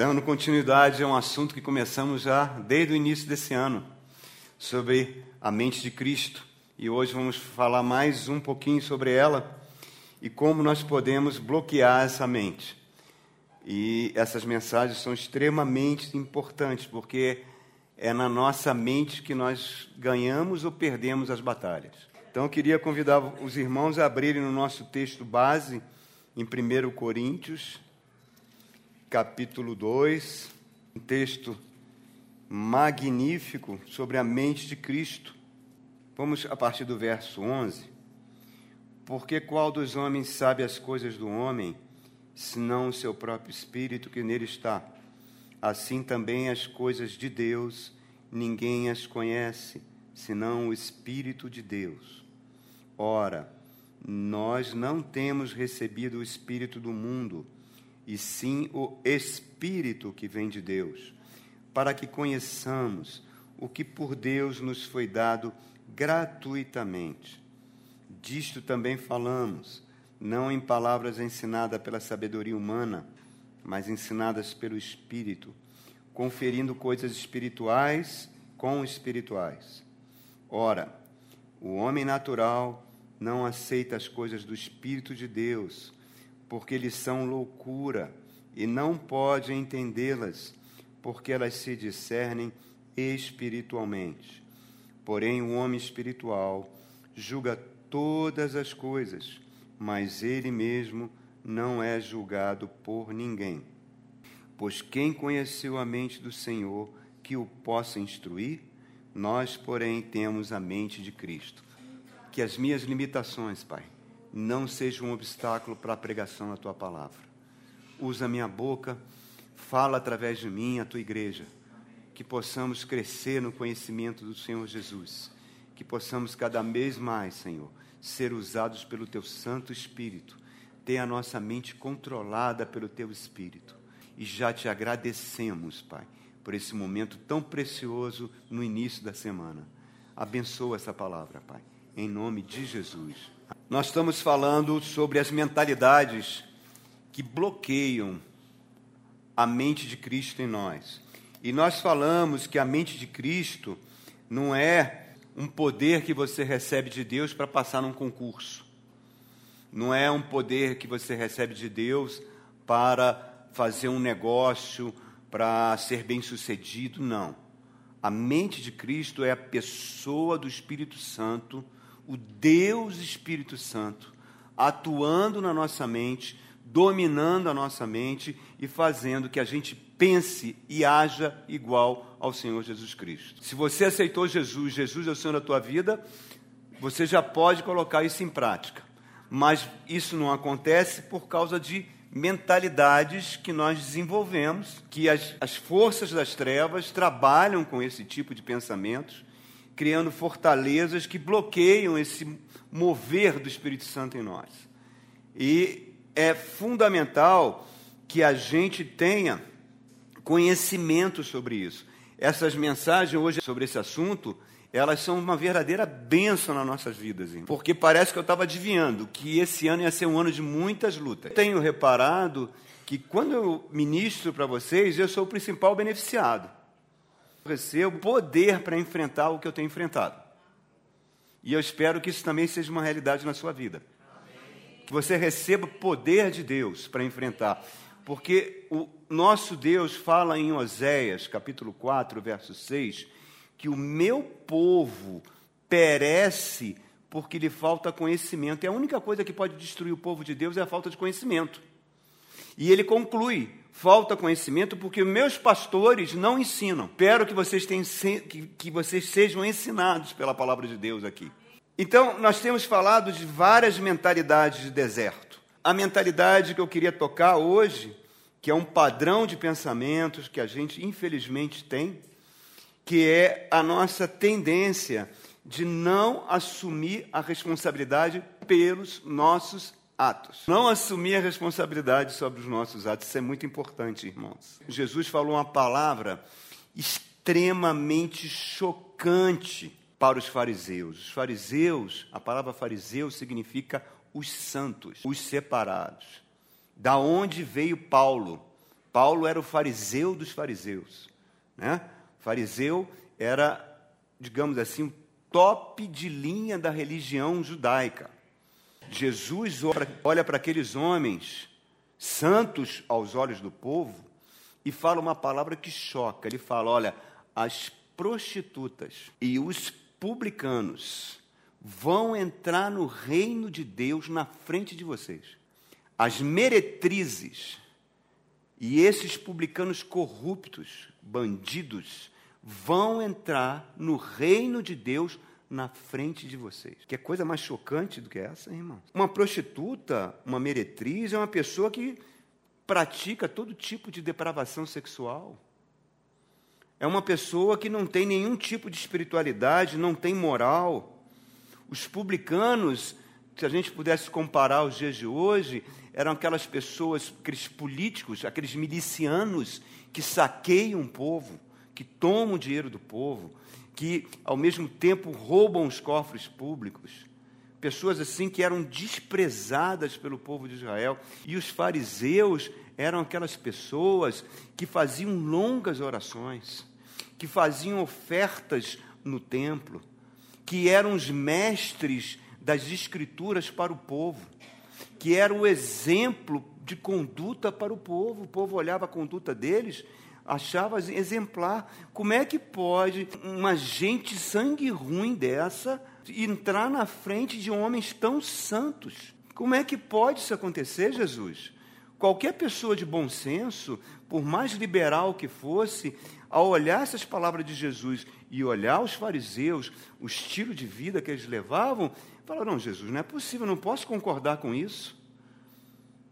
Dando continuidade a um assunto que começamos já desde o início desse ano, sobre a mente de Cristo. E hoje vamos falar mais um pouquinho sobre ela e como nós podemos bloquear essa mente. E essas mensagens são extremamente importantes, porque é na nossa mente que nós ganhamos ou perdemos as batalhas. Então eu queria convidar os irmãos a abrirem no nosso texto base, em 1 Coríntios, capítulo 2, um texto magnífico sobre a mente de Cristo. Vamos a partir do verso 11. Porque qual dos homens sabe as coisas do homem, senão o seu próprio espírito que nele está? Assim também as coisas de Deus, ninguém as conhece, senão o Espírito de Deus. Ora, nós não temos recebido o Espírito do mundo, e sim o Espírito que vem de Deus, para que conheçamos o que por Deus nos foi dado gratuitamente. Disto também falamos, não em palavras ensinadas pela sabedoria humana, mas ensinadas pelo Espírito, conferindo coisas espirituais com espirituais. Ora, o homem natural não aceita as coisas do Espírito de Deus, porque eles são loucura, e não pode entendê-las, porque elas se discernem espiritualmente. Porém, o homem espiritual julga todas as coisas, mas ele mesmo não é julgado por ninguém. Pois quem conheceu a mente do Senhor que o possa instruir? Nós, porém, temos a mente de Cristo. Que as minhas limitações, Pai, não seja um obstáculo para a pregação da tua palavra. Usa a minha boca, fala através de mim a tua igreja. Que possamos crescer no conhecimento do Senhor Jesus. Que possamos cada vez mais, Senhor, ser usados pelo teu Santo Espírito. Ter a nossa mente controlada pelo teu Espírito. E já te agradecemos, Pai, por esse momento tão precioso no início da semana. Abençoa essa palavra, Pai, em nome de Jesus nós estamos falando sobre as mentalidades que bloqueiam a mente de Cristo em nós. E nós falamos que a mente de Cristo não é um poder que você recebe de Deus para passar num concurso. Não é um poder que você recebe de Deus para fazer um negócio, para ser bem-sucedido, não. A mente de Cristo é a pessoa do Espírito Santo o Deus Espírito Santo atuando na nossa mente, dominando a nossa mente e fazendo que a gente pense e haja igual ao Senhor Jesus Cristo. Se você aceitou Jesus, Jesus é o Senhor da tua vida, você já pode colocar isso em prática. Mas isso não acontece por causa de mentalidades que nós desenvolvemos, que as, as forças das trevas trabalham com esse tipo de pensamentos criando fortalezas que bloqueiam esse mover do Espírito Santo em nós. E é fundamental que a gente tenha conhecimento sobre isso. Essas mensagens hoje sobre esse assunto, elas são uma verdadeira bênção nas nossas vidas, hein? porque parece que eu estava adivinhando que esse ano ia ser um ano de muitas lutas. Tenho reparado que quando eu ministro para vocês, eu sou o principal beneficiado recebo poder para enfrentar o que eu tenho enfrentado. E eu espero que isso também seja uma realidade na sua vida. Que você receba poder de Deus para enfrentar. Porque o nosso Deus fala em Oséias, capítulo 4, verso 6, que o meu povo perece porque lhe falta conhecimento. E a única coisa que pode destruir o povo de Deus é a falta de conhecimento. E ele conclui: falta conhecimento porque meus pastores não ensinam. Espero que vocês, tenham, que, que vocês sejam ensinados pela palavra de Deus aqui. Então, nós temos falado de várias mentalidades de deserto. A mentalidade que eu queria tocar hoje, que é um padrão de pensamentos que a gente infelizmente tem, que é a nossa tendência de não assumir a responsabilidade pelos nossos atos. Não assumir a responsabilidade sobre os nossos atos. Isso é muito importante, irmãos. Jesus falou uma palavra extremamente chocante para os fariseus. Os fariseus, a palavra fariseu significa os santos, os separados. Da onde veio Paulo? Paulo era o fariseu dos fariseus. Né? Fariseu era, digamos assim, top de linha da religião judaica. Jesus olha para aqueles homens santos aos olhos do povo e fala uma palavra que choca. Ele fala: olha, as prostitutas e os publicanos vão entrar no reino de Deus na frente de vocês. As meretrizes e esses publicanos corruptos, bandidos, vão entrar no reino de Deus na frente de vocês. Que é coisa mais chocante do que essa, irmão? Uma prostituta, uma meretriz, é uma pessoa que pratica todo tipo de depravação sexual. É uma pessoa que não tem nenhum tipo de espiritualidade, não tem moral. Os publicanos, se a gente pudesse comparar aos dias de hoje, eram aquelas pessoas, aqueles políticos, aqueles milicianos que saqueiam o povo, que tomam o dinheiro do povo, que ao mesmo tempo roubam os cofres públicos. Pessoas assim que eram desprezadas pelo povo de Israel. E os fariseus eram aquelas pessoas que faziam longas orações, que faziam ofertas no templo, que eram os mestres das escrituras para o povo, que eram o exemplo de conduta para o povo. O povo olhava a conduta deles achava exemplar. Como é que pode uma gente sangue ruim dessa entrar na frente de homens tão santos? Como é que pode isso acontecer, Jesus? Qualquer pessoa de bom senso, por mais liberal que fosse, ao olhar essas palavras de Jesus e olhar os fariseus, o estilo de vida que eles levavam, falou: não, Jesus, não é possível, não posso concordar com isso.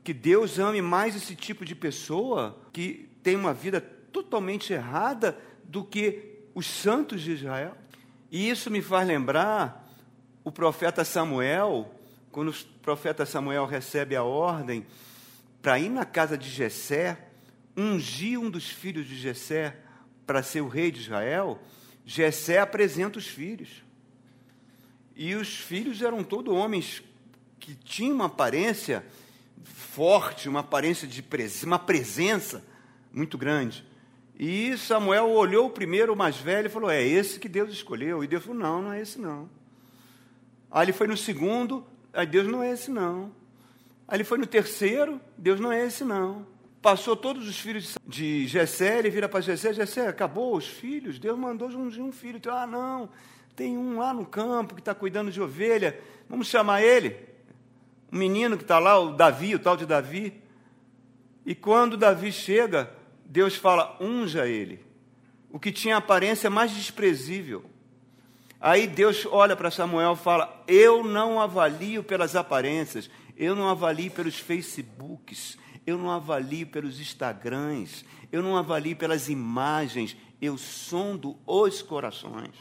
Que Deus ame mais esse tipo de pessoa que tem uma vida totalmente errada do que os santos de Israel. E isso me faz lembrar o profeta Samuel, quando o profeta Samuel recebe a ordem para ir na casa de Jessé, ungir um dos filhos de Jessé para ser o rei de Israel, Jessé apresenta os filhos. E os filhos eram todos homens que tinham uma aparência forte, uma aparência de pres uma presença muito grande. E Samuel olhou primeiro o mais velho e falou: É esse que Deus escolheu. E Deus falou: Não, não é esse não. Aí ele foi no segundo, aí Deus não é esse não. Aí ele foi no terceiro, Deus não é esse não. Passou todos os filhos de Jessé, ele vira para Jessé, Jessé, acabou os filhos, Deus mandou ungir um filho. Ah, não, tem um lá no campo que está cuidando de ovelha, vamos chamar ele. O menino que está lá, o Davi, o tal de Davi. E quando Davi chega, Deus fala: unja ele. O que tinha aparência mais desprezível. Aí Deus olha para Samuel e fala: Eu não avalio pelas aparências, eu não avalio pelos Facebooks, eu não avalio pelos Instagrams, eu não avalio pelas imagens, eu sondo os corações.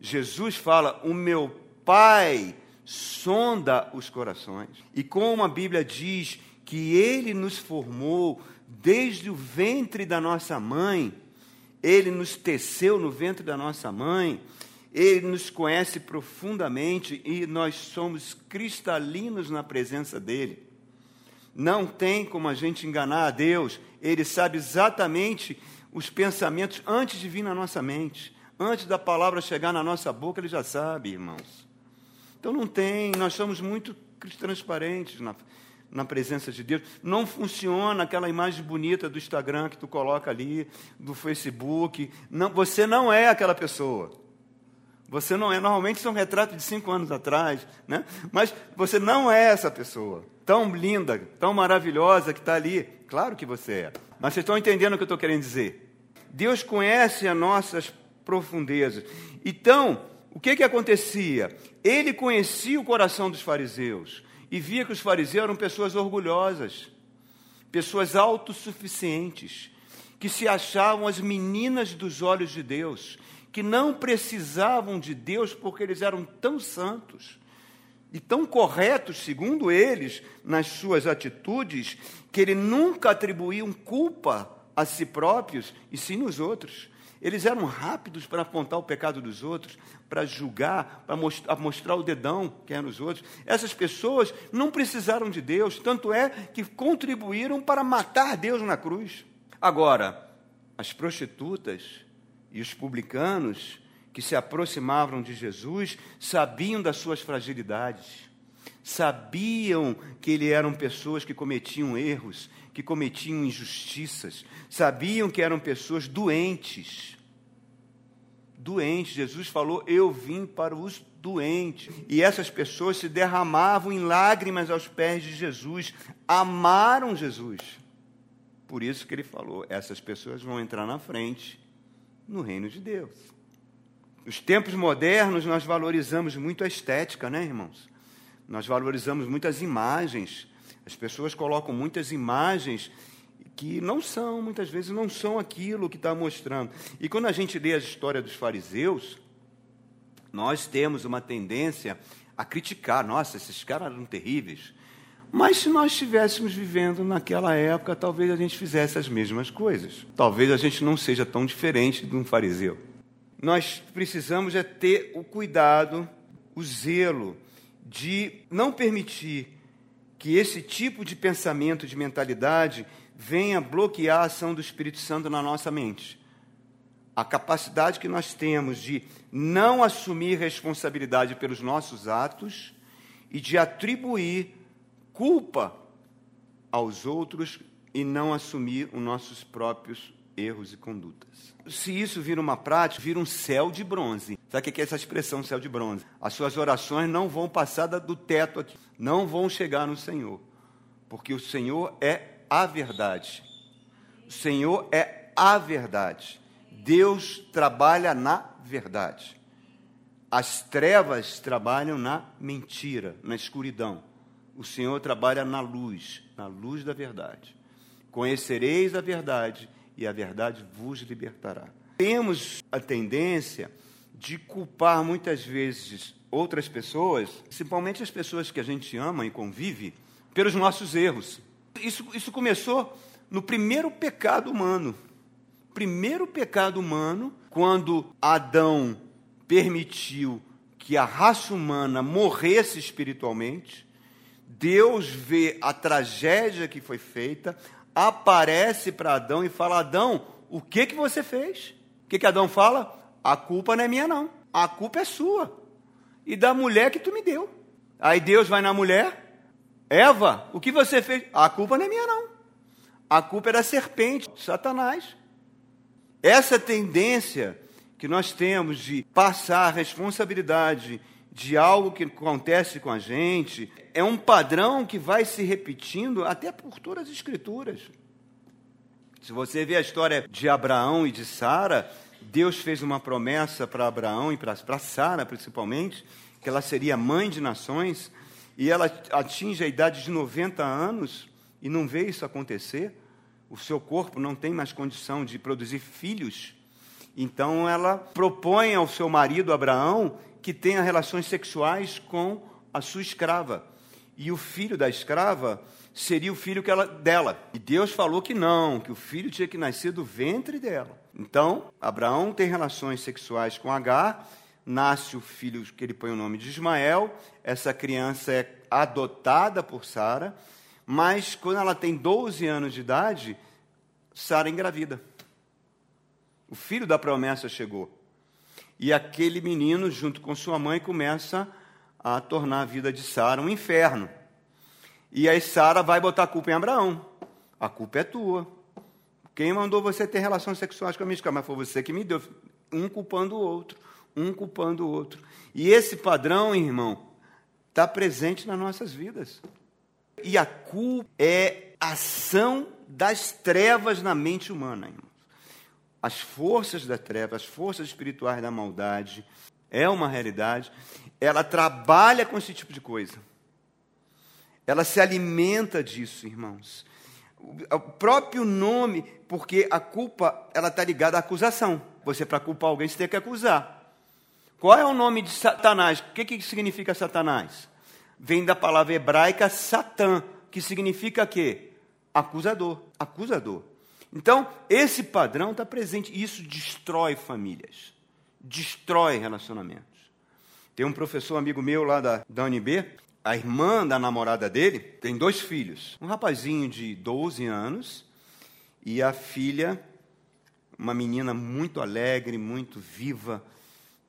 Jesus fala: O meu Pai sonda os corações. E como a Bíblia diz que Ele nos formou desde o ventre da nossa mãe, Ele nos teceu no ventre da nossa mãe, Ele nos conhece profundamente e nós somos cristalinos na presença dEle. Não tem como a gente enganar a Deus, Ele sabe exatamente os pensamentos antes de vir na nossa mente, antes da palavra chegar na nossa boca, Ele já sabe, irmãos. Então não tem, nós somos muito transparentes na, na presença de Deus. Não funciona aquela imagem bonita do Instagram que tu coloca ali, do Facebook. Não, você não é aquela pessoa. Você não é. Normalmente são retratos de cinco anos atrás, né? Mas você não é essa pessoa tão linda, tão maravilhosa que está ali. Claro que você é. Mas vocês estão entendendo o que eu estou querendo dizer? Deus conhece as nossas profundezas. Então, o que que acontecia? Ele conhecia o coração dos fariseus e via que os fariseus eram pessoas orgulhosas, pessoas autossuficientes, que se achavam as meninas dos olhos de Deus, que não precisavam de Deus porque eles eram tão santos e tão corretos, segundo eles, nas suas atitudes, que ele nunca atribuíam culpa a si próprios e sim nos outros. Eles eram rápidos para apontar o pecado dos outros, para julgar, para mostrar o dedão que eram os outros. Essas pessoas não precisaram de Deus, tanto é que contribuíram para matar Deus na cruz. Agora, as prostitutas e os publicanos que se aproximavam de Jesus sabiam das suas fragilidades, sabiam que ele eram pessoas que cometiam erros, que cometiam injustiças, sabiam que eram pessoas doentes. Doentes, Jesus falou: Eu vim para os doentes. E essas pessoas se derramavam em lágrimas aos pés de Jesus, amaram Jesus. Por isso que ele falou: essas pessoas vão entrar na frente no reino de Deus. Nos tempos modernos, nós valorizamos muito a estética, né, irmãos? Nós valorizamos muitas imagens. As pessoas colocam muitas imagens que não são, muitas vezes, não são aquilo que está mostrando. E quando a gente lê a história dos fariseus, nós temos uma tendência a criticar. Nossa, esses caras eram terríveis. Mas se nós estivéssemos vivendo naquela época, talvez a gente fizesse as mesmas coisas. Talvez a gente não seja tão diferente de um fariseu. Nós precisamos é ter o cuidado, o zelo de não permitir que esse tipo de pensamento, de mentalidade, venha bloquear a ação do Espírito Santo na nossa mente. A capacidade que nós temos de não assumir responsabilidade pelos nossos atos e de atribuir culpa aos outros e não assumir os nossos próprios erros e condutas. Se isso vira uma prática, vira um céu de bronze. Sabe o que é essa expressão céu de bronze? As suas orações não vão passar do teto aqui, não vão chegar no Senhor, porque o Senhor é a verdade. O Senhor é a verdade. Deus trabalha na verdade. As trevas trabalham na mentira, na escuridão o Senhor trabalha na luz, na luz da verdade. Conhecereis a verdade e a verdade vos libertará. Temos a tendência de culpar muitas vezes outras pessoas, principalmente as pessoas que a gente ama e convive, pelos nossos erros. Isso, isso começou no primeiro pecado humano. Primeiro pecado humano, quando Adão permitiu que a raça humana morresse espiritualmente, Deus vê a tragédia que foi feita, aparece para Adão e fala: Adão, o que, que você fez? O que, que Adão fala? A culpa não é minha, não. A culpa é sua. E da mulher que tu me deu. Aí Deus vai na mulher: Eva, o que você fez? A culpa não é minha, não. A culpa é da serpente, Satanás. Essa tendência que nós temos de passar a responsabilidade de algo que acontece com a gente, é um padrão que vai se repetindo até por todas as escrituras. Se você vê a história de Abraão e de Sara, Deus fez uma promessa para Abraão e para Sara, principalmente, que ela seria mãe de nações, e ela atinge a idade de 90 anos e não vê isso acontecer. O seu corpo não tem mais condição de produzir filhos. Então ela propõe ao seu marido Abraão que tenha relações sexuais com a sua escrava. E o filho da escrava seria o filho que ela, dela. E Deus falou que não, que o filho tinha que nascer do ventre dela. Então, Abraão tem relações sexuais com Agar, nasce o filho que ele põe o nome de Ismael, essa criança é adotada por Sara, mas quando ela tem 12 anos de idade, Sara engravida. O filho da promessa chegou. E aquele menino, junto com sua mãe, começa a tornar a vida de Sara um inferno. E aí Sara vai botar a culpa em Abraão. A culpa é tua. Quem mandou você ter relações sexuais com a minha escrava? Mas foi você que me deu. Um culpando o outro, um culpando o outro. E esse padrão, irmão, está presente nas nossas vidas. E a culpa é ação das trevas na mente humana, irmão as forças da treva, as forças espirituais da maldade, é uma realidade. Ela trabalha com esse tipo de coisa. Ela se alimenta disso, irmãos. O próprio nome, porque a culpa ela está ligada à acusação. Você para culpar alguém você tem que acusar. Qual é o nome de Satanás? O que, que significa Satanás? Vem da palavra hebraica Satã, que significa quê? Acusador. Acusador. Então, esse padrão está presente. Isso destrói famílias, destrói relacionamentos. Tem um professor amigo meu lá da, da UNB, a irmã da namorada dele tem dois filhos. Um rapazinho de 12 anos e a filha, uma menina muito alegre, muito viva,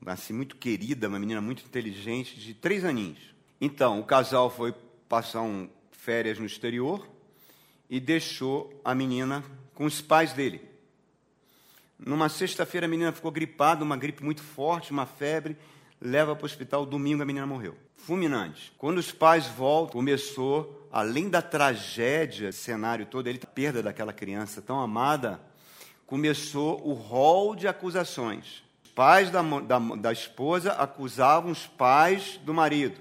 assim, muito querida, uma menina muito inteligente, de três aninhos. Então, o casal foi passar um férias no exterior e deixou a menina com os pais dele. Numa sexta-feira, a menina ficou gripada, uma gripe muito forte, uma febre, leva para o hospital. Domingo, a menina morreu. Fulminante. Quando os pais voltam, começou, além da tragédia, cenário todo, ele, a perda daquela criança tão amada, começou o rol de acusações. Os pais da, da, da esposa acusavam os pais do marido,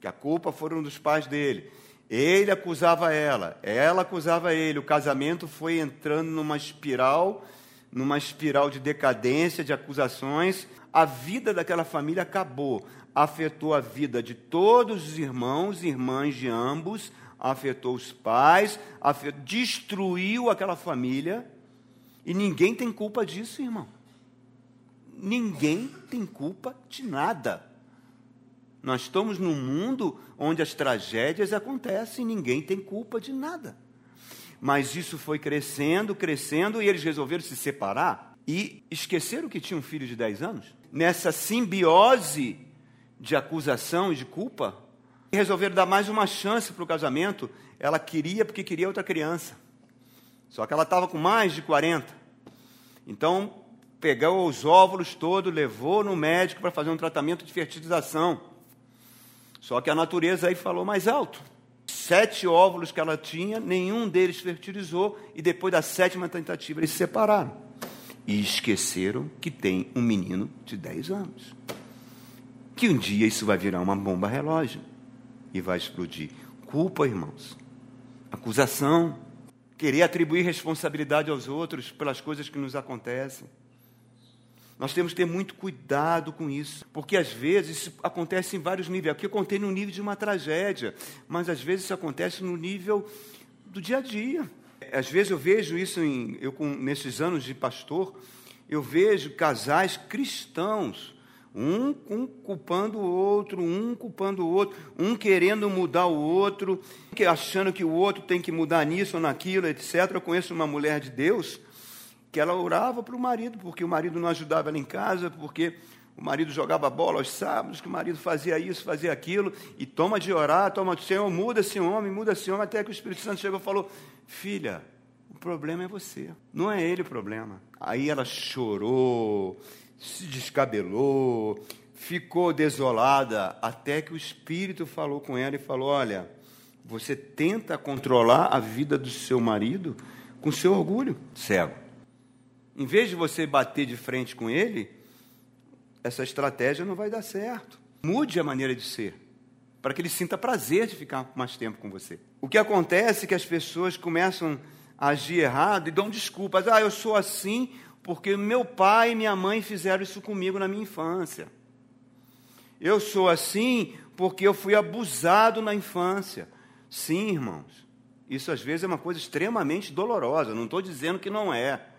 que a culpa foram dos pais dele. Ele acusava ela, ela acusava ele. O casamento foi entrando numa espiral, numa espiral de decadência, de acusações. A vida daquela família acabou. Afetou a vida de todos os irmãos e irmãs de ambos, afetou os pais, afetou, destruiu aquela família. E ninguém tem culpa disso, irmão. Ninguém tem culpa de nada. Nós estamos num mundo onde as tragédias acontecem, ninguém tem culpa de nada. Mas isso foi crescendo, crescendo, e eles resolveram se separar e esqueceram que tinha um filho de 10 anos. Nessa simbiose de acusação e de culpa, resolveram dar mais uma chance para o casamento. Ela queria porque queria outra criança. Só que ela estava com mais de 40. Então, pegou os óvulos todos, levou no médico para fazer um tratamento de fertilização. Só que a natureza aí falou mais alto. Sete óvulos que ela tinha, nenhum deles fertilizou, e depois da sétima tentativa eles se separaram. E esqueceram que tem um menino de 10 anos. Que um dia isso vai virar uma bomba relógio e vai explodir. Culpa, irmãos. Acusação. Querer atribuir responsabilidade aos outros pelas coisas que nos acontecem. Nós temos que ter muito cuidado com isso, porque às vezes isso acontece em vários níveis. Aqui eu contei no nível de uma tragédia, mas às vezes isso acontece no nível do dia a dia. Às vezes eu vejo isso, em, eu com, nesses anos de pastor, eu vejo casais cristãos, um, um culpando o outro, um culpando o outro, um querendo mudar o outro, achando que o outro tem que mudar nisso ou naquilo, etc. Eu conheço uma mulher de Deus que ela orava para o marido, porque o marido não ajudava ela em casa, porque o marido jogava bola aos sábados, que o marido fazia isso, fazia aquilo, e toma de orar, toma de Senhor, muda esse homem, muda esse homem, até que o Espírito Santo chegou e falou: Filha, o problema é você, não é ele o problema. Aí ela chorou, se descabelou, ficou desolada, até que o Espírito falou com ela e falou: Olha, você tenta controlar a vida do seu marido com seu orgulho cego. Em vez de você bater de frente com ele, essa estratégia não vai dar certo. Mude a maneira de ser, para que ele sinta prazer de ficar mais tempo com você. O que acontece é que as pessoas começam a agir errado e dão desculpas. Ah, eu sou assim porque meu pai e minha mãe fizeram isso comigo na minha infância. Eu sou assim porque eu fui abusado na infância. Sim, irmãos, isso às vezes é uma coisa extremamente dolorosa. Não estou dizendo que não é.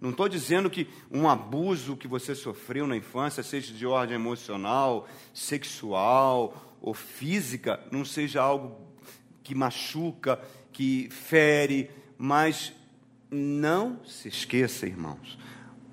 Não estou dizendo que um abuso que você sofreu na infância, seja de ordem emocional, sexual ou física, não seja algo que machuca, que fere, mas não se esqueça, irmãos,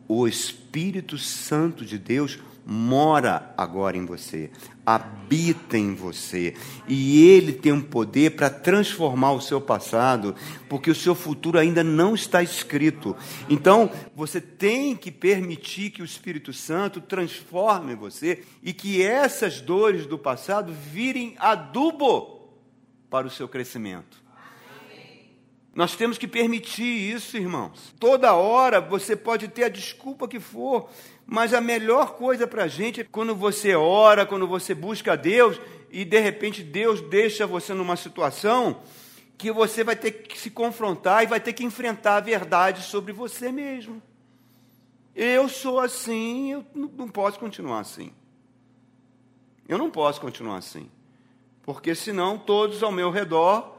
o Espírito Santo de Deus mora agora em você, habita em você, e ele tem um poder para transformar o seu passado, porque o seu futuro ainda não está escrito. Então, você tem que permitir que o Espírito Santo transforme você e que essas dores do passado virem adubo para o seu crescimento. Nós temos que permitir isso, irmãos. Toda hora você pode ter a desculpa que for, mas a melhor coisa para a gente é quando você ora, quando você busca a Deus e de repente Deus deixa você numa situação que você vai ter que se confrontar e vai ter que enfrentar a verdade sobre você mesmo. Eu sou assim, eu não posso continuar assim. Eu não posso continuar assim. Porque senão todos ao meu redor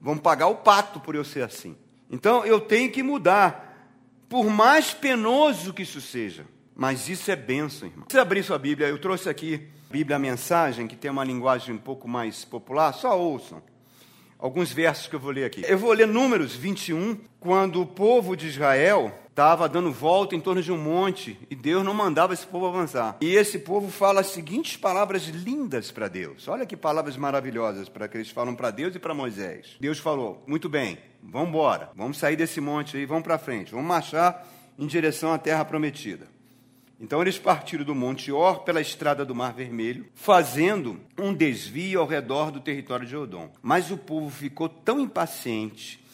vão pagar o pato por eu ser assim. Então eu tenho que mudar, por mais penoso que isso seja. Mas isso é bênção, irmão. Se abrir sua Bíblia, eu trouxe aqui a Bíblia a Mensagem, que tem uma linguagem um pouco mais popular, só ouçam alguns versos que eu vou ler aqui. Eu vou ler Números 21, quando o povo de Israel estava dando volta em torno de um monte e Deus não mandava esse povo avançar. E esse povo fala as seguintes palavras lindas para Deus. Olha que palavras maravilhosas para que eles falam para Deus e para Moisés. Deus falou: "Muito bem, vamos embora. Vamos sair desse monte aí, vamos para frente. Vamos marchar em direção à terra prometida." Então eles partiram do Monte Or pela estrada do Mar Vermelho, fazendo um desvio ao redor do território de Odom. Mas o povo ficou tão impaciente,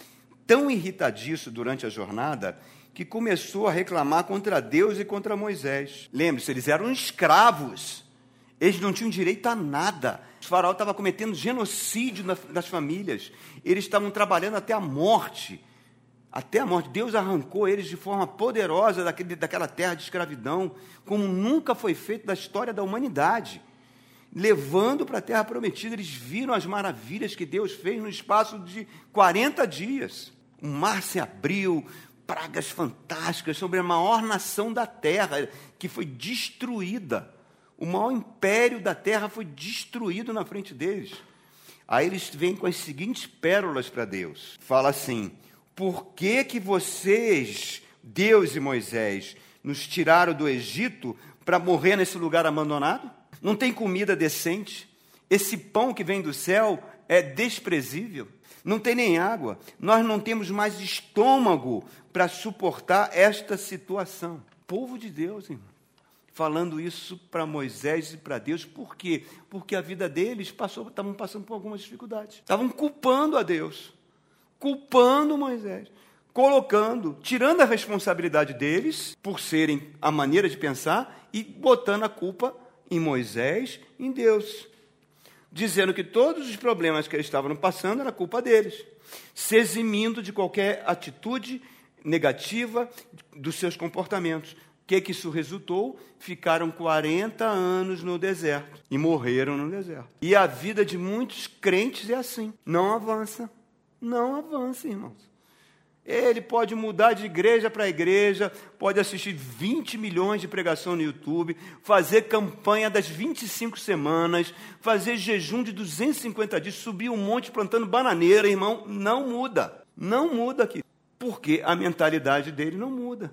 tão irritadiço durante a jornada, que começou a reclamar contra Deus e contra Moisés. Lembre-se, eles eram escravos. Eles não tinham direito a nada. O faraó estava cometendo genocídio das famílias. Eles estavam trabalhando até a morte até a morte. Deus arrancou eles de forma poderosa daquele, daquela terra de escravidão, como nunca foi feito da história da humanidade. Levando para a terra prometida, eles viram as maravilhas que Deus fez no espaço de 40 dias. O mar se abriu, pragas fantásticas sobre a maior nação da terra, que foi destruída. O maior império da terra foi destruído na frente deles. Aí eles vêm com as seguintes pérolas para Deus. Fala assim: por que, que vocês, Deus e Moisés, nos tiraram do Egito para morrer nesse lugar abandonado? Não tem comida decente? Esse pão que vem do céu é desprezível? Não tem nem água. Nós não temos mais estômago para suportar esta situação. Povo de Deus, irmão falando isso para Moisés e para Deus. Por quê? Porque a vida deles passou, estavam passando por algumas dificuldades. Estavam culpando a Deus culpando Moisés, colocando, tirando a responsabilidade deles por serem a maneira de pensar e botando a culpa em Moisés, em Deus, dizendo que todos os problemas que eles estavam passando era culpa deles, se eximindo de qualquer atitude negativa dos seus comportamentos. O que, que isso resultou? Ficaram 40 anos no deserto e morreram no deserto. E a vida de muitos crentes é assim, não avança não avança, irmãos. Ele pode mudar de igreja para igreja, pode assistir 20 milhões de pregação no YouTube, fazer campanha das 25 semanas, fazer jejum de 250 dias, subir um monte plantando bananeira, irmão, não muda. Não muda aqui. Porque a mentalidade dele não muda.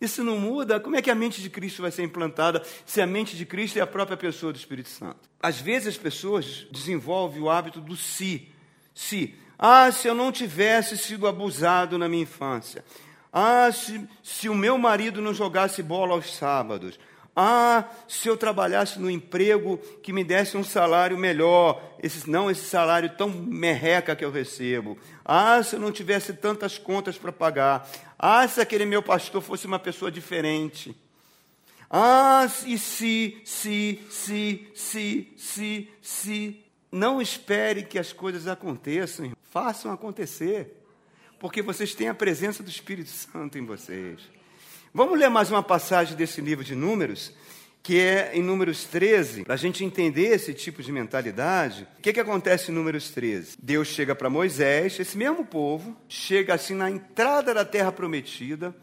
E se não muda, como é que a mente de Cristo vai ser implantada se a mente de Cristo é a própria pessoa do Espírito Santo? Às vezes as pessoas desenvolvem o hábito do si. Si. Ah, se eu não tivesse sido abusado na minha infância. Ah, se, se o meu marido não jogasse bola aos sábados. Ah, se eu trabalhasse no emprego que me desse um salário melhor, esse, não esse salário tão merreca que eu recebo. Ah, se eu não tivesse tantas contas para pagar. Ah, se aquele meu pastor fosse uma pessoa diferente. Ah, e se, se, se, se, se, se. Não espere que as coisas aconteçam, façam acontecer, porque vocês têm a presença do Espírito Santo em vocês. Vamos ler mais uma passagem desse livro de Números, que é em Números 13, para a gente entender esse tipo de mentalidade. O que, que acontece em Números 13? Deus chega para Moisés, esse mesmo povo, chega assim na entrada da terra prometida,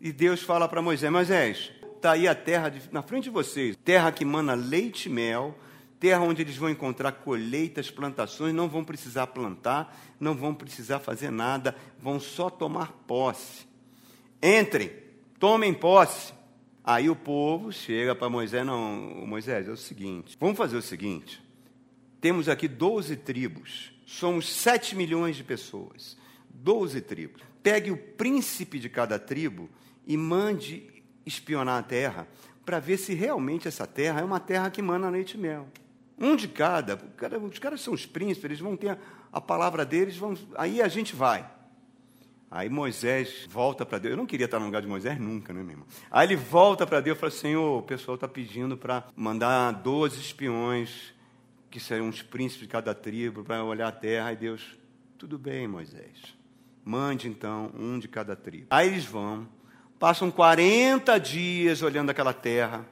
e Deus fala para Moisés: Moisés, está aí a terra de, na frente de vocês, terra que mana leite e mel terra onde eles vão encontrar colheitas, plantações, não vão precisar plantar, não vão precisar fazer nada, vão só tomar posse. Entrem, tomem posse. Aí o povo chega para Moisés, não, Moisés, é o seguinte, vamos fazer o seguinte, temos aqui 12 tribos, somos 7 milhões de pessoas, 12 tribos. Pegue o príncipe de cada tribo e mande espionar a terra para ver se realmente essa terra é uma terra que mana leite e mel. Um de cada. Os caras são os príncipes, eles vão ter a, palavra deles, vão, aí a gente vai. Aí Moisés volta para Deus. Eu não queria estar no lugar de Moisés nunca, né, meu irmão? Aí ele volta para Deus e fala: Senhor, o pessoal está pedindo para mandar 12 espiões, que serão os príncipes de cada tribo, para olhar a terra. Aí Deus, tudo bem, Moisés. Mande então um de cada tribo. Aí eles vão, passam 40 dias olhando aquela terra,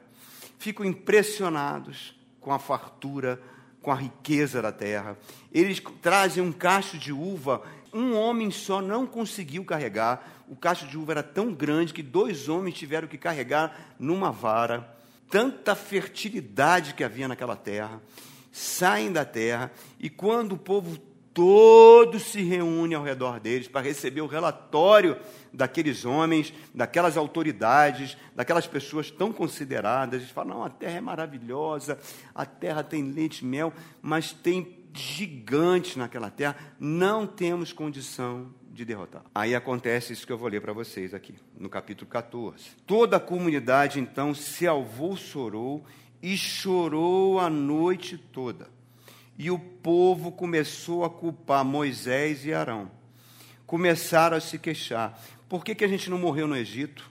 ficam impressionados com a fartura, com a riqueza da terra. Eles trazem um cacho de uva um homem só não conseguiu carregar. O cacho de uva era tão grande que dois homens tiveram que carregar numa vara. Tanta fertilidade que havia naquela terra. Saem da terra e quando o povo todo se reúne ao redor deles para receber o relatório daqueles homens, daquelas autoridades, daquelas pessoas tão consideradas. Eles falam: não, a terra é maravilhosa, a terra tem leite e mel, mas tem gigantes naquela terra, não temos condição de derrotar. Aí acontece isso que eu vou ler para vocês aqui, no capítulo 14. Toda a comunidade então se alvoroçou e chorou a noite toda. E o povo começou a culpar Moisés e Arão. Começaram a se queixar. Por que, que a gente não morreu no Egito?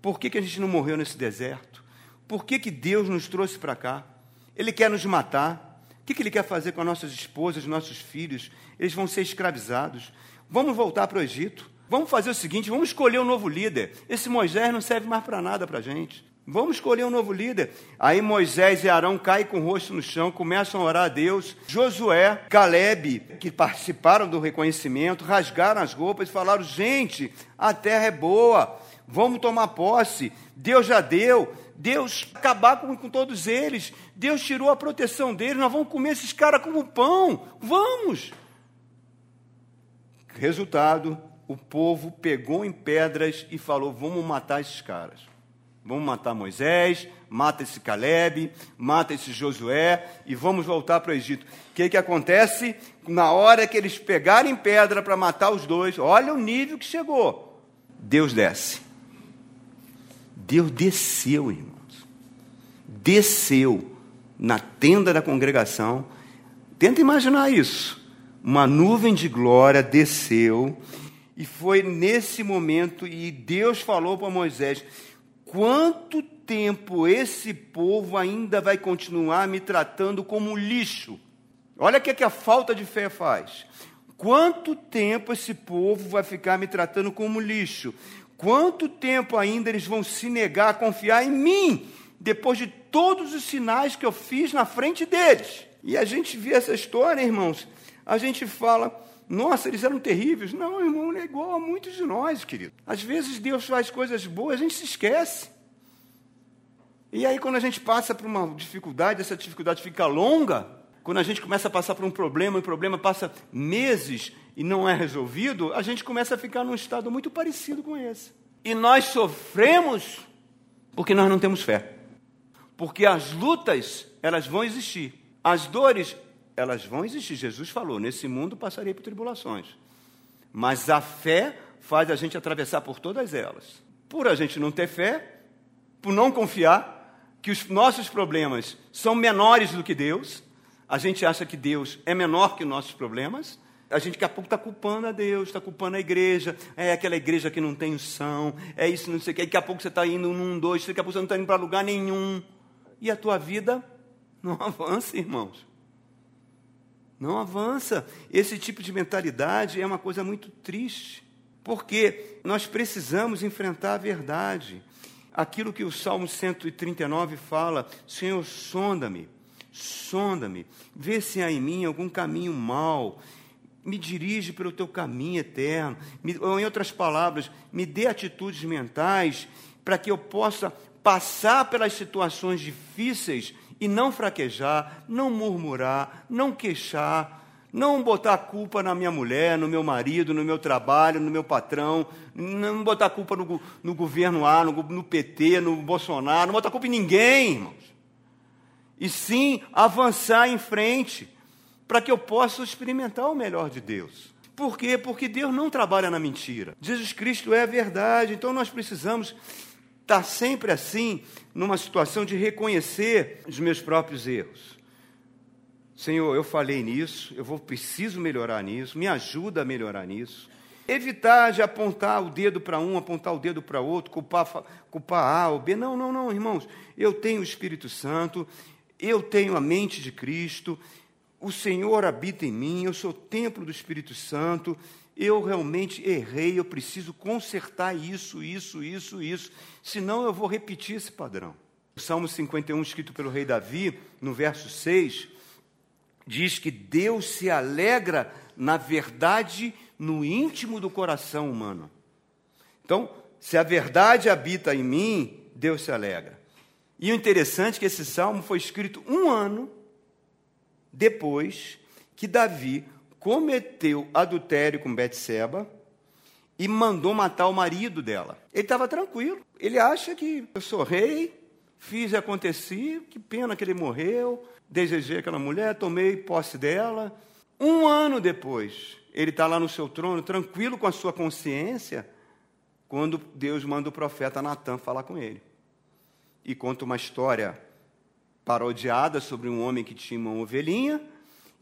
Por que, que a gente não morreu nesse deserto? Por que, que Deus nos trouxe para cá? Ele quer nos matar. O que, que ele quer fazer com as nossas esposas, nossos filhos? Eles vão ser escravizados. Vamos voltar para o Egito. Vamos fazer o seguinte: vamos escolher um novo líder. Esse Moisés não serve mais para nada para a gente. Vamos escolher um novo líder. Aí Moisés e Arão caem com o rosto no chão, começam a orar a Deus. Josué, Caleb, que participaram do reconhecimento, rasgaram as roupas e falaram: gente, a terra é boa, vamos tomar posse. Deus já deu, Deus acabar com, com todos eles. Deus tirou a proteção deles. Nós vamos comer esses caras como pão. Vamos. Resultado: o povo pegou em pedras e falou: vamos matar esses caras. Vamos matar Moisés, mata esse Caleb, mata esse Josué e vamos voltar para o Egito. O que, que acontece? Na hora que eles pegarem pedra para matar os dois, olha o nível que chegou. Deus desce. Deus desceu, irmão desceu na tenda da congregação. Tenta imaginar isso. Uma nuvem de glória desceu, e foi nesse momento, e Deus falou para Moisés: quanto tempo esse povo ainda vai continuar me tratando como lixo? Olha o que, é que a falta de fé faz. Quanto tempo esse povo vai ficar me tratando como lixo? Quanto tempo ainda eles vão se negar a confiar em mim, depois de todos os sinais que eu fiz na frente deles. E a gente vê essa história, irmãos, a gente fala, nossa, eles eram terríveis. Não, irmão, é igual a muitos de nós, querido. Às vezes Deus faz coisas boas, a gente se esquece. E aí, quando a gente passa por uma dificuldade, essa dificuldade fica longa, quando a gente começa a passar por um problema, e o problema passa meses e não é resolvido, a gente começa a ficar num estado muito parecido com esse. E nós sofremos porque nós não temos fé. Porque as lutas, elas vão existir. As dores, elas vão existir. Jesus falou: nesse mundo passarei por tribulações. Mas a fé faz a gente atravessar por todas elas. Por a gente não ter fé, por não confiar que os nossos problemas são menores do que Deus, a gente acha que Deus é menor que os nossos problemas, a gente daqui a pouco está culpando a Deus, está culpando a igreja, é aquela igreja que não tem unção, é isso, não sei o que, daqui a pouco você está indo num, dois, daqui a pouco você não está indo para lugar nenhum e a tua vida não avança, irmãos. Não avança. Esse tipo de mentalidade é uma coisa muito triste, porque nós precisamos enfrentar a verdade. Aquilo que o Salmo 139 fala: Senhor, sonda-me, sonda-me, vê se há em mim algum caminho mau, me dirige pelo teu caminho eterno. Me, ou, em outras palavras, me dê atitudes mentais para que eu possa passar pelas situações difíceis e não fraquejar, não murmurar, não queixar, não botar a culpa na minha mulher, no meu marido, no meu trabalho, no meu patrão, não botar a culpa no, no governo A, no, no, PT, no Bolsonaro, não botar culpa em ninguém, irmãos. E sim avançar em frente, para que eu possa experimentar o melhor de Deus. Por quê? Porque Deus não trabalha na mentira. Jesus Cristo é a verdade, então nós precisamos estar sempre assim, numa situação de reconhecer os meus próprios erros. Senhor, eu falei nisso, eu vou preciso melhorar nisso, me ajuda a melhorar nisso. Evitar de apontar o dedo para um, apontar o dedo para outro, culpar, culpar A ou B. Não, não, não, irmãos. Eu tenho o Espírito Santo, eu tenho a mente de Cristo, o Senhor habita em mim, eu sou templo do Espírito Santo, eu realmente errei, eu preciso consertar isso, isso, isso, isso, senão eu vou repetir esse padrão. O Salmo 51, escrito pelo rei Davi, no verso 6, diz que Deus se alegra na verdade no íntimo do coração humano. Então, se a verdade habita em mim, Deus se alegra. E o interessante é que esse salmo foi escrito um ano depois que Davi cometeu adultério com Betseba e mandou matar o marido dela. Ele estava tranquilo. Ele acha que eu sou rei, fiz e aconteci, que pena que ele morreu, desejei aquela mulher, tomei posse dela. Um ano depois, ele está lá no seu trono, tranquilo com a sua consciência, quando Deus manda o profeta Natan falar com ele. E conta uma história parodiada sobre um homem que tinha uma ovelhinha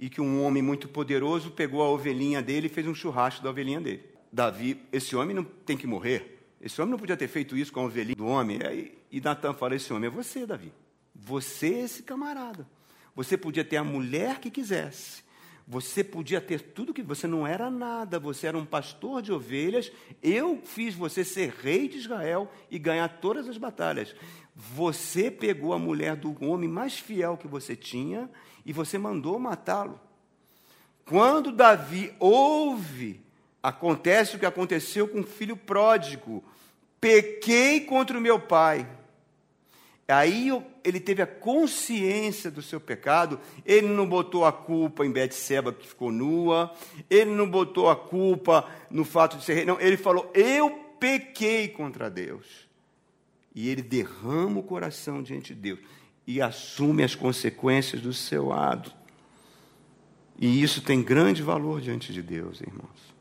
e que um homem muito poderoso pegou a ovelhinha dele e fez um churrasco da ovelhinha dele. Davi, esse homem não tem que morrer. Esse homem não podia ter feito isso com a ovelhinha do homem. E Natan fala: Esse homem é você, Davi. Você é esse camarada. Você podia ter a mulher que quisesse. Você podia ter tudo que você não era nada, você era um pastor de ovelhas. Eu fiz você ser rei de Israel e ganhar todas as batalhas. Você pegou a mulher do homem mais fiel que você tinha e você mandou matá-lo. Quando Davi ouve, acontece o que aconteceu com o filho pródigo: pequei contra o meu pai. Aí ele teve a consciência do seu pecado, ele não botou a culpa em Betseba que ficou nua, ele não botou a culpa no fato de ser rei, não, ele falou: "Eu pequei contra Deus". E ele derrama o coração diante de Deus e assume as consequências do seu ato. E isso tem grande valor diante de Deus, irmãos.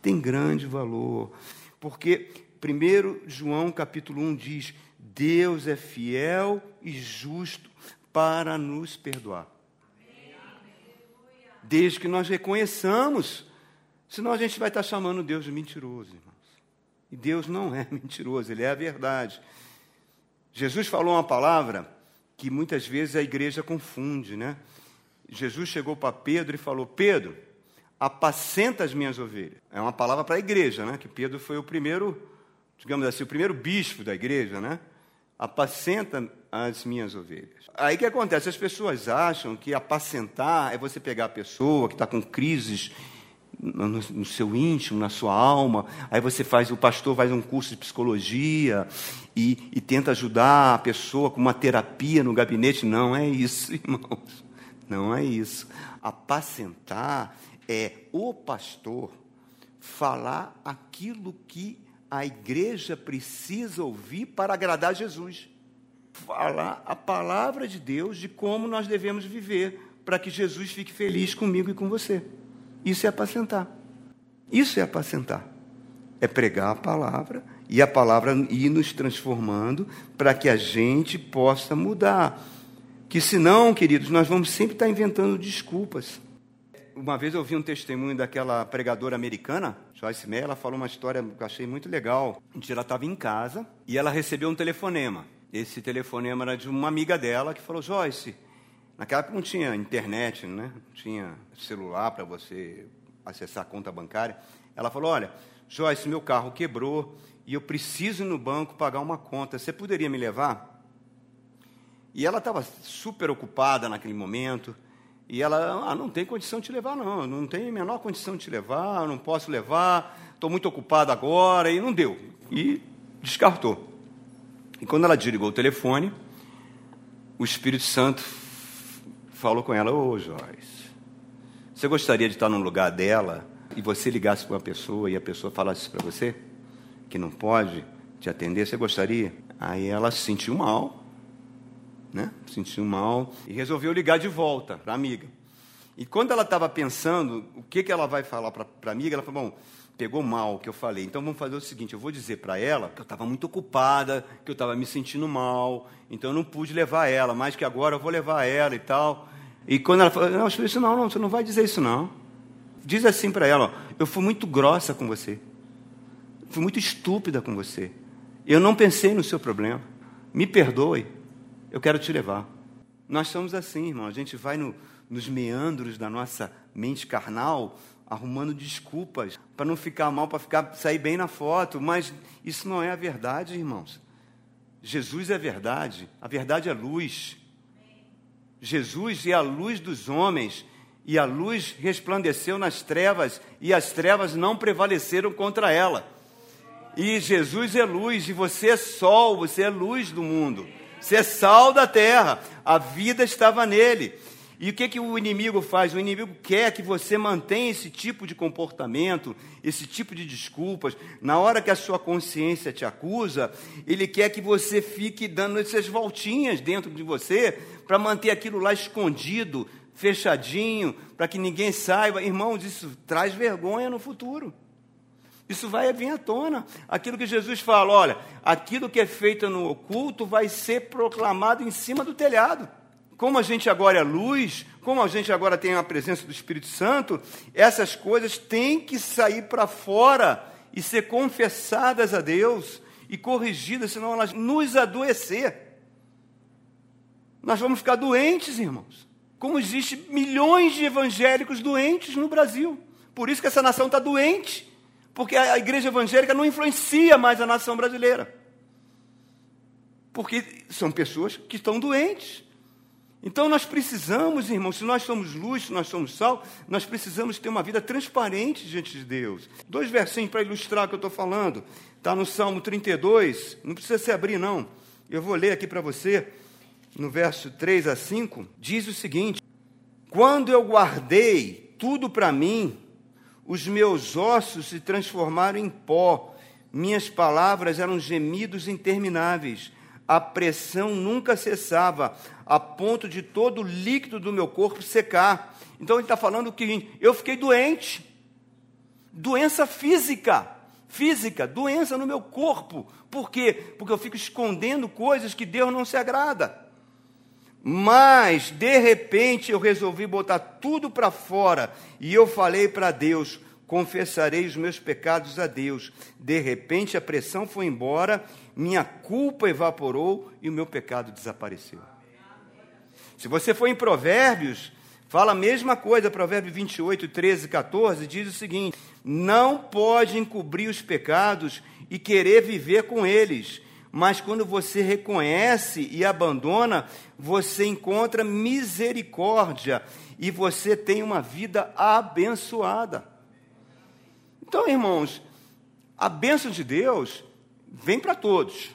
Tem grande valor. Porque, primeiro João capítulo 1 diz: Deus é fiel e justo para nos perdoar. Desde que nós reconheçamos, senão a gente vai estar chamando Deus de mentiroso, irmãos. E Deus não é mentiroso, Ele é a verdade. Jesus falou uma palavra que muitas vezes a igreja confunde, né? Jesus chegou para Pedro e falou: Pedro, apacenta as minhas ovelhas. É uma palavra para a igreja, né? Que Pedro foi o primeiro, digamos assim, o primeiro bispo da igreja, né? Apacenta as minhas ovelhas. Aí que acontece? As pessoas acham que apacentar é você pegar a pessoa que está com crises no, no, seu íntimo, na sua alma. Aí você faz, o pastor faz um curso de psicologia e, e tenta ajudar a pessoa com uma terapia no gabinete. Não é isso, irmãos. Não é isso. Apacentar é o pastor falar aquilo que a igreja precisa ouvir para agradar Jesus. Falar a palavra de Deus de como nós devemos viver para que Jesus fique feliz comigo e com você. Isso é apacentar. Isso é apacentar. É pregar a palavra e a palavra ir nos transformando para que a gente possa mudar. Que senão, queridos, nós vamos sempre estar inventando desculpas. Uma vez eu vi um testemunho daquela pregadora americana, Joyce Meyer, ela falou uma história que eu achei muito legal. Um dia ela estava em casa e ela recebeu um telefonema. Esse telefonema era de uma amiga dela que falou: Joyce, Naquela época não tinha internet, né? não tinha celular para você acessar a conta bancária. Ela falou: Olha, Joyce, meu carro quebrou e eu preciso ir no banco pagar uma conta. Você poderia me levar? E ela estava super ocupada naquele momento. E ela, ah, não tem condição de te levar, não. Não tem a menor condição de te levar, não posso levar, estou muito ocupada agora. E não deu. E descartou. E quando ela desligou o telefone, o Espírito Santo falou com ela: Ô Joyce, você gostaria de estar no lugar dela e você ligasse para uma pessoa e a pessoa falasse para você que não pode te atender? Você gostaria? Aí ela se sentiu mal, né? Se sentiu mal e resolveu ligar de volta para a amiga. E quando ela estava pensando o que, que ela vai falar para a amiga, ela falou: Bom, pegou mal o que eu falei. Então vamos fazer o seguinte: eu vou dizer para ela que eu estava muito ocupada, que eu estava me sentindo mal, então eu não pude levar ela, mas que agora eu vou levar ela e tal. E quando ela falou, não, isso não, não, você não vai dizer isso não. Diz assim para ela, ó, eu fui muito grossa com você. Fui muito estúpida com você. Eu não pensei no seu problema. Me perdoe. Eu quero te levar. Nós somos assim, irmão. A gente vai no, nos meandros da nossa mente carnal, arrumando desculpas para não ficar mal, para ficar sair bem na foto. Mas isso não é a verdade, irmãos. Jesus é a verdade. A verdade é luz. Jesus é a luz dos homens E a luz resplandeceu nas trevas, e as trevas não prevaleceram contra ela. E Jesus é luz, e você é sol, você é luz do mundo. Você é sal da terra. A vida estava nele. E o que, que o inimigo faz? O inimigo quer que você mantenha esse tipo de comportamento, esse tipo de desculpas. Na hora que a sua consciência te acusa, ele quer que você fique dando essas voltinhas dentro de você para manter aquilo lá escondido, fechadinho, para que ninguém saiba. Irmãos, isso traz vergonha no futuro. Isso vai vir à tona. Aquilo que Jesus fala, olha, aquilo que é feito no oculto vai ser proclamado em cima do telhado. Como a gente agora é luz, como a gente agora tem a presença do Espírito Santo, essas coisas têm que sair para fora e ser confessadas a Deus e corrigidas, senão elas nos adoecer. Nós vamos ficar doentes, irmãos. Como existe milhões de evangélicos doentes no Brasil. Por isso que essa nação está doente porque a igreja evangélica não influencia mais a nação brasileira. Porque são pessoas que estão doentes. Então nós precisamos, irmãos, se nós somos luz, se nós somos sal, nós precisamos ter uma vida transparente diante de Deus. Dois versinhos para ilustrar o que eu estou falando. Está no Salmo 32, não precisa se abrir, não. Eu vou ler aqui para você, no verso 3 a 5, diz o seguinte: Quando eu guardei tudo para mim, os meus ossos se transformaram em pó, minhas palavras eram gemidos intermináveis, a pressão nunca cessava, a ponto de todo o líquido do meu corpo secar. Então ele está falando que eu fiquei doente, doença física, física, doença no meu corpo. Por quê? Porque eu fico escondendo coisas que Deus não se agrada. Mas, de repente, eu resolvi botar tudo para fora e eu falei para Deus: confessarei os meus pecados a Deus. De repente, a pressão foi embora, minha culpa evaporou e o meu pecado desapareceu. Se você for em Provérbios, fala a mesma coisa, Provérbio 28, 13 e 14, diz o seguinte: Não pode encobrir os pecados e querer viver com eles mas quando você reconhece e abandona, você encontra misericórdia e você tem uma vida abençoada. Então, irmãos, a bênção de Deus vem para todos.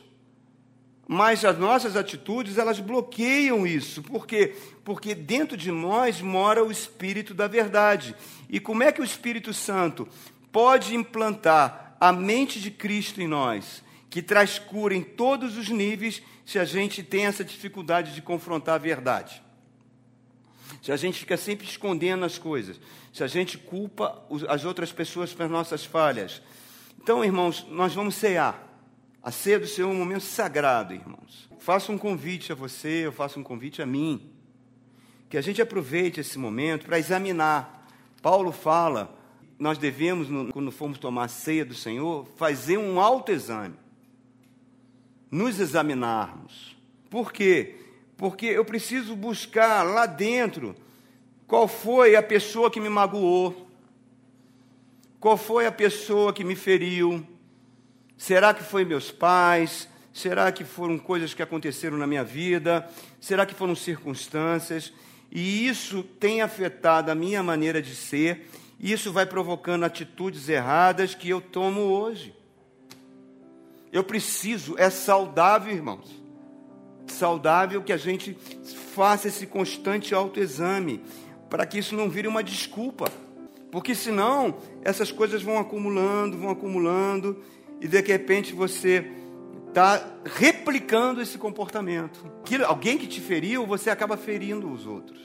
Mas as nossas atitudes, elas bloqueiam isso. Por quê? Porque dentro de nós mora o Espírito da verdade. E como é que o Espírito Santo pode implantar a mente de Cristo em nós? que traz cura em todos os níveis se a gente tem essa dificuldade de confrontar a verdade. Se a gente fica sempre escondendo as coisas, se a gente culpa as outras pessoas pelas nossas falhas. Então, irmãos, nós vamos cear. A ceia do Senhor é um momento sagrado, irmãos. Faço um convite a você, eu faço um convite a mim. Que a gente aproveite esse momento para examinar. Paulo fala, nós devemos, quando formos tomar a ceia do Senhor, fazer um autoexame nos examinarmos. Por quê? Porque eu preciso buscar lá dentro qual foi a pessoa que me magoou, qual foi a pessoa que me feriu. Será que foi meus pais? Será que foram coisas que aconteceram na minha vida? Será que foram circunstâncias? E isso tem afetado a minha maneira de ser, isso vai provocando atitudes erradas que eu tomo hoje. Eu preciso, é saudável, irmãos. Saudável que a gente faça esse constante autoexame, para que isso não vire uma desculpa. Porque senão essas coisas vão acumulando, vão acumulando, e de repente você está replicando esse comportamento. Alguém que te feriu, você acaba ferindo os outros.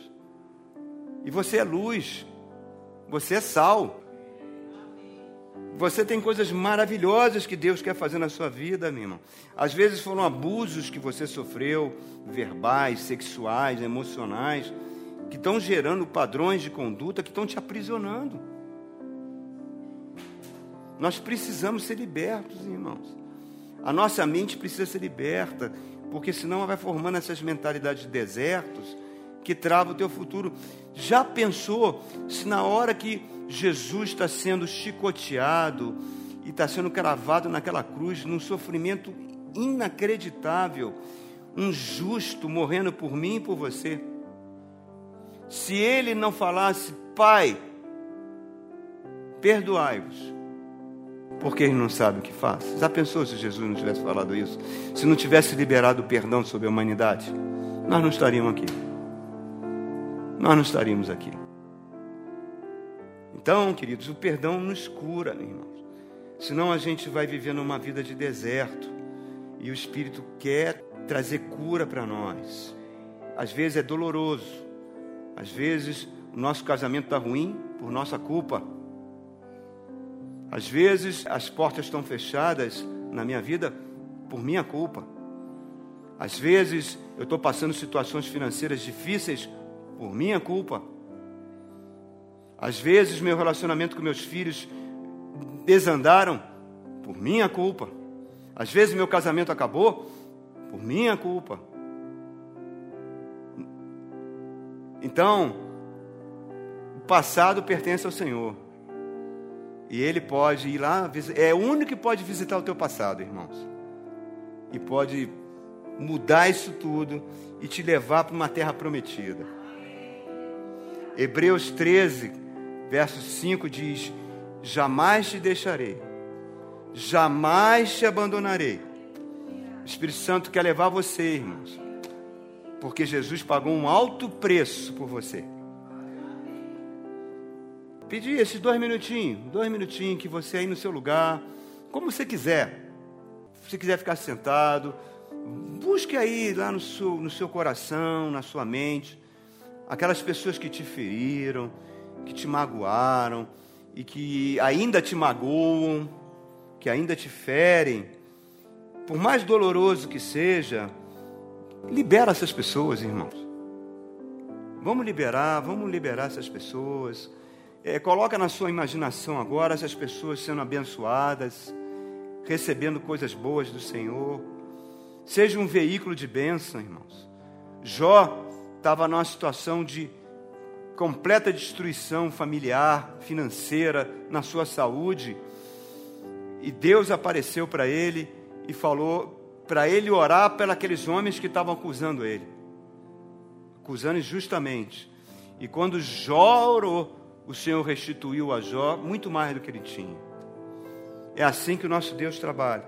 E você é luz, você é sal. Você tem coisas maravilhosas que Deus quer fazer na sua vida, meu irmão. Às vezes foram abusos que você sofreu, verbais, sexuais, emocionais, que estão gerando padrões de conduta que estão te aprisionando. Nós precisamos ser libertos, irmãos. A nossa mente precisa ser liberta, porque senão ela vai formando essas mentalidades de desertos que travam o teu futuro. Já pensou se na hora que Jesus está sendo chicoteado e está sendo cravado naquela cruz, num sofrimento inacreditável, um justo morrendo por mim e por você. se ele não falasse, Pai, perdoai-vos, porque ele não sabe o que faz. Já pensou se Jesus não tivesse falado isso? Se não tivesse liberado o perdão sobre a humanidade? Nós não estaríamos aqui. Nós não estaríamos aqui. Então, queridos, o perdão nos cura, irmãos. Senão a gente vai vivendo uma vida de deserto. E o Espírito quer trazer cura para nós. Às vezes é doloroso. Às vezes o nosso casamento está ruim por nossa culpa. Às vezes as portas estão fechadas na minha vida por minha culpa. Às vezes eu estou passando situações financeiras difíceis por minha culpa. Às vezes, meu relacionamento com meus filhos desandaram por minha culpa. Às vezes, meu casamento acabou por minha culpa. Então, o passado pertence ao Senhor. E Ele pode ir lá, é o único que pode visitar o teu passado, irmãos. E pode mudar isso tudo e te levar para uma terra prometida. Hebreus 13, verso 5 diz: Jamais te deixarei, jamais te abandonarei. O Espírito Santo quer levar você, irmãos, porque Jesus pagou um alto preço por você. Pedir esses dois minutinhos, dois minutinhos que você aí no seu lugar, como você quiser. Se quiser ficar sentado, busque aí lá no seu, no seu coração, na sua mente, aquelas pessoas que te feriram, que te magoaram e que ainda te magoam, que ainda te ferem, por mais doloroso que seja, libera essas pessoas, irmãos. Vamos liberar, vamos liberar essas pessoas. É, coloca na sua imaginação agora essas pessoas sendo abençoadas, recebendo coisas boas do Senhor. Seja um veículo de bênção, irmãos. Jó estava numa situação de completa destruição familiar, financeira, na sua saúde. E Deus apareceu para ele e falou para ele orar pelos homens que estavam acusando ele, acusando injustamente. E quando Jó orou, o Senhor restituiu a Jó muito mais do que ele tinha. É assim que o nosso Deus trabalha.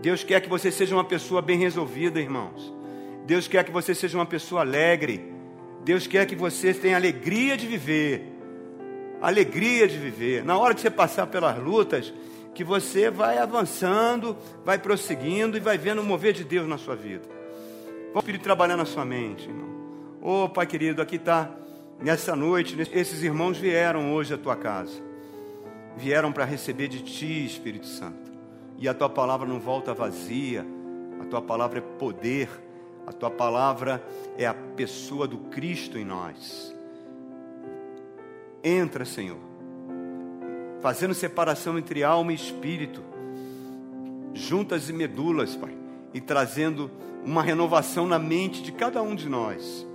Deus quer que você seja uma pessoa bem resolvida, irmãos. Deus quer que você seja uma pessoa alegre. Deus quer que você tenha alegria de viver. Alegria de viver. Na hora que você passar pelas lutas, que você vai avançando, vai prosseguindo e vai vendo o mover de Deus na sua vida. Vamos pedir trabalhar na sua mente, irmão. Ô oh, Pai querido, aqui está, nessa noite, esses irmãos vieram hoje à tua casa. Vieram para receber de ti, Espírito Santo. E a tua palavra não volta vazia, a tua palavra é poder a tua palavra é a pessoa do Cristo em nós. Entra, Senhor, fazendo separação entre alma e espírito, juntas e medulas, Pai, e trazendo uma renovação na mente de cada um de nós,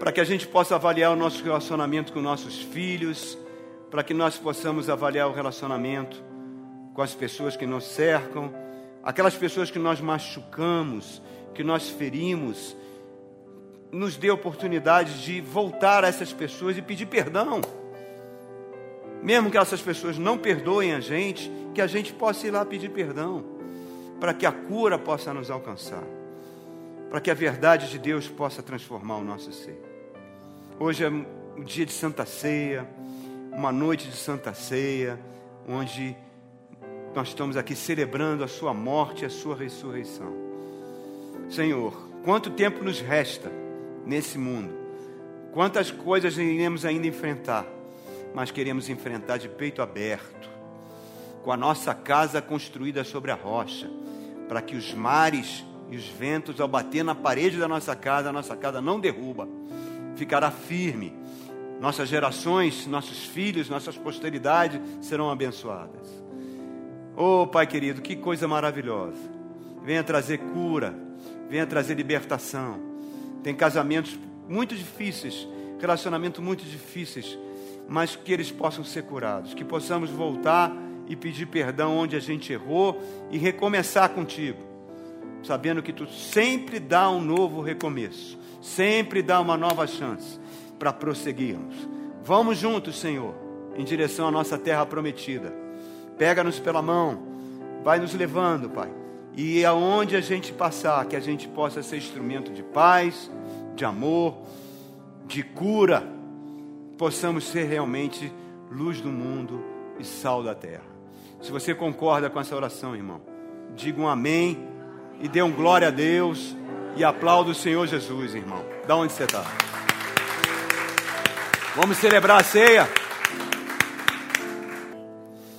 para que a gente possa avaliar o nosso relacionamento com nossos filhos, para que nós possamos avaliar o relacionamento com as pessoas que nos cercam, aquelas pessoas que nós machucamos, que nós ferimos, nos dê oportunidade de voltar a essas pessoas e pedir perdão. Mesmo que essas pessoas não perdoem a gente, que a gente possa ir lá pedir perdão, para que a cura possa nos alcançar, para que a verdade de Deus possa transformar o nosso ser. Hoje é o dia de Santa Ceia, uma noite de Santa Ceia, onde nós estamos aqui celebrando a Sua morte e a Sua ressurreição. Senhor, quanto tempo nos resta nesse mundo? Quantas coisas iremos ainda enfrentar? Mas queremos enfrentar de peito aberto, com a nossa casa construída sobre a rocha, para que os mares e os ventos, ao bater na parede da nossa casa, a nossa casa não derruba, ficará firme. Nossas gerações, nossos filhos, nossas posteridades serão abençoadas. Oh, Pai querido, que coisa maravilhosa. Venha trazer cura venha trazer libertação. Tem casamentos muito difíceis, relacionamentos muito difíceis, mas que eles possam ser curados, que possamos voltar e pedir perdão onde a gente errou e recomeçar contigo, sabendo que tu sempre dá um novo recomeço, sempre dá uma nova chance. para prosseguirmos. Vamos juntos, Senhor, em direção à nossa terra prometida. Pega-nos pela mão, vai nos levando, Pai. E aonde a gente passar, que a gente possa ser instrumento de paz, de amor, de cura, possamos ser realmente luz do mundo e sal da terra. Se você concorda com essa oração, irmão, diga um amém e dê um glória a Deus e aplauda o Senhor Jesus, irmão. Da onde você está? Vamos celebrar a ceia.